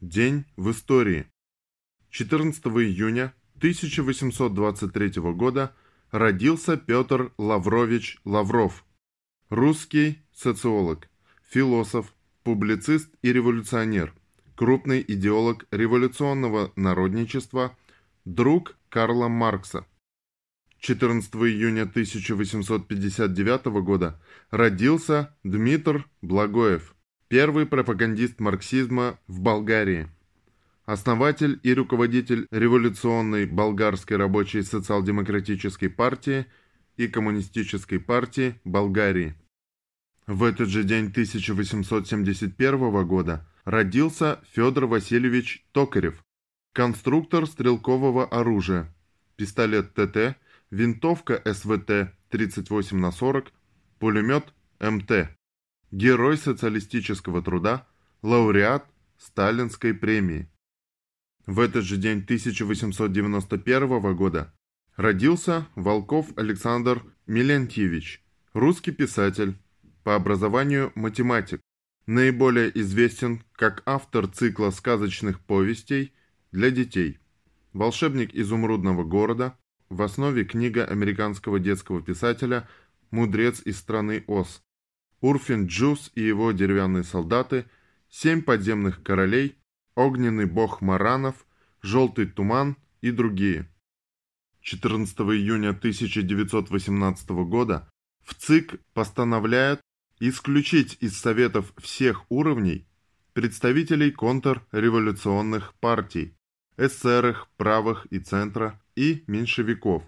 День в истории. 14 июня 1823 года родился Петр Лаврович Лавров, русский социолог, философ, публицист и революционер, крупный идеолог революционного народничества, друг Карла Маркса. 14 июня 1859 года родился Дмитр Благоев, первый пропагандист марксизма в Болгарии. Основатель и руководитель революционной болгарской рабочей социал-демократической партии и коммунистической партии Болгарии. В этот же день 1871 года родился Федор Васильевич Токарев, конструктор стрелкового оружия, пистолет ТТ – винтовка СВТ 38 на 40, пулемет МТ, герой социалистического труда, лауреат Сталинской премии. В этот же день 1891 года родился Волков Александр Милентьевич, русский писатель, по образованию математик, наиболее известен как автор цикла сказочных повестей для детей «Волшебник изумрудного города», в основе книга американского детского писателя «Мудрец из страны Оз», Урфин Джус и его деревянные солдаты, «Семь подземных королей», «Огненный бог Маранов», «Желтый туман» и другие. 14 июня 1918 года в ЦИК постановляет исключить из Советов всех уровней представителей контрреволюционных партий, эсерах, правых и центра, и меньшевиков.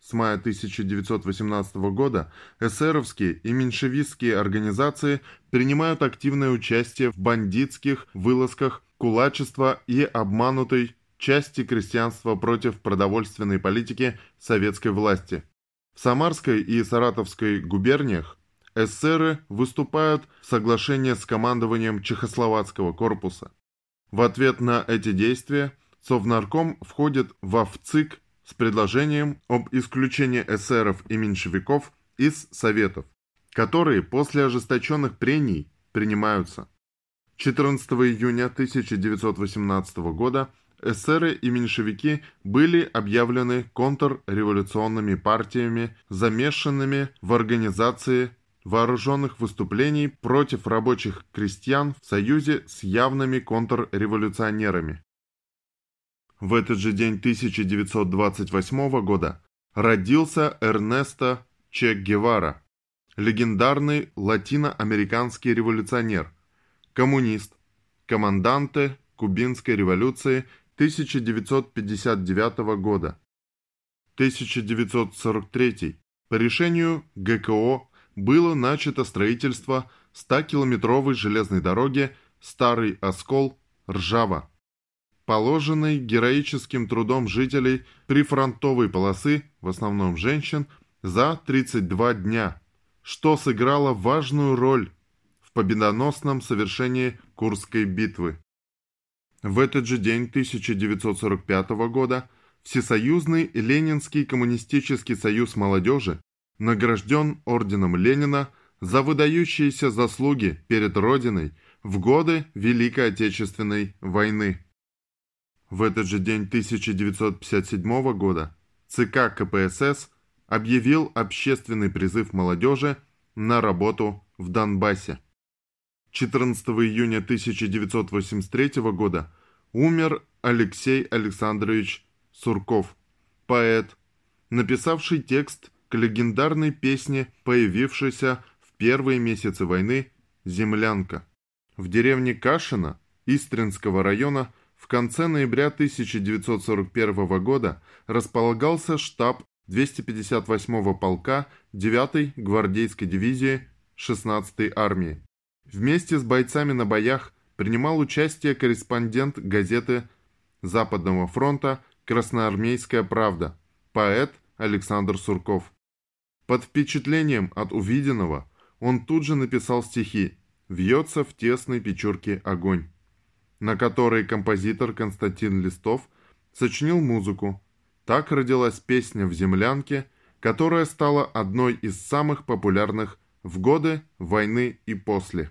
С мая 1918 года эсеровские и меньшевистские организации принимают активное участие в бандитских вылазках кулачества и обманутой части крестьянства против продовольственной политики советской власти. В Самарской и Саратовской губерниях эсеры выступают в соглашении с командованием Чехословацкого корпуса. В ответ на эти действия Совнарком входит во ВЦИК с предложением об исключении эсеров и меньшевиков из Советов, которые после ожесточенных прений принимаются. 14 июня 1918 года эсеры и меньшевики были объявлены контрреволюционными партиями, замешанными в организации вооруженных выступлений против рабочих крестьян в союзе с явными контрреволюционерами. В этот же день 1928 года родился Эрнесто Че Гевара, легендарный латиноамериканский революционер, коммунист, команданте Кубинской революции 1959 года. 1943 по решению ГКО было начато строительство 100-километровой железной дороги Старый Оскол-Ржава положенной героическим трудом жителей прифронтовой полосы, в основном женщин, за 32 дня, что сыграло важную роль в победоносном совершении Курской битвы. В этот же день 1945 года Всесоюзный Ленинский коммунистический союз молодежи награжден орденом Ленина за выдающиеся заслуги перед Родиной в годы Великой Отечественной войны. В этот же день 1957 года ЦК КПСС объявил общественный призыв молодежи на работу в Донбассе. 14 июня 1983 года умер Алексей Александрович Сурков, поэт, написавший текст к легендарной песне, появившейся в первые месяцы войны «Землянка». В деревне Кашино Истринского района – в конце ноября 1941 года располагался штаб 258-го полка 9-й гвардейской дивизии 16-й армии. Вместе с бойцами на боях принимал участие корреспондент газеты Западного фронта «Красноармейская правда», поэт Александр Сурков. Под впечатлением от увиденного он тут же написал стихи «Вьется в тесной печурке огонь» на которой композитор Константин Листов сочинил музыку. Так родилась песня «В землянке», которая стала одной из самых популярных в годы войны и после.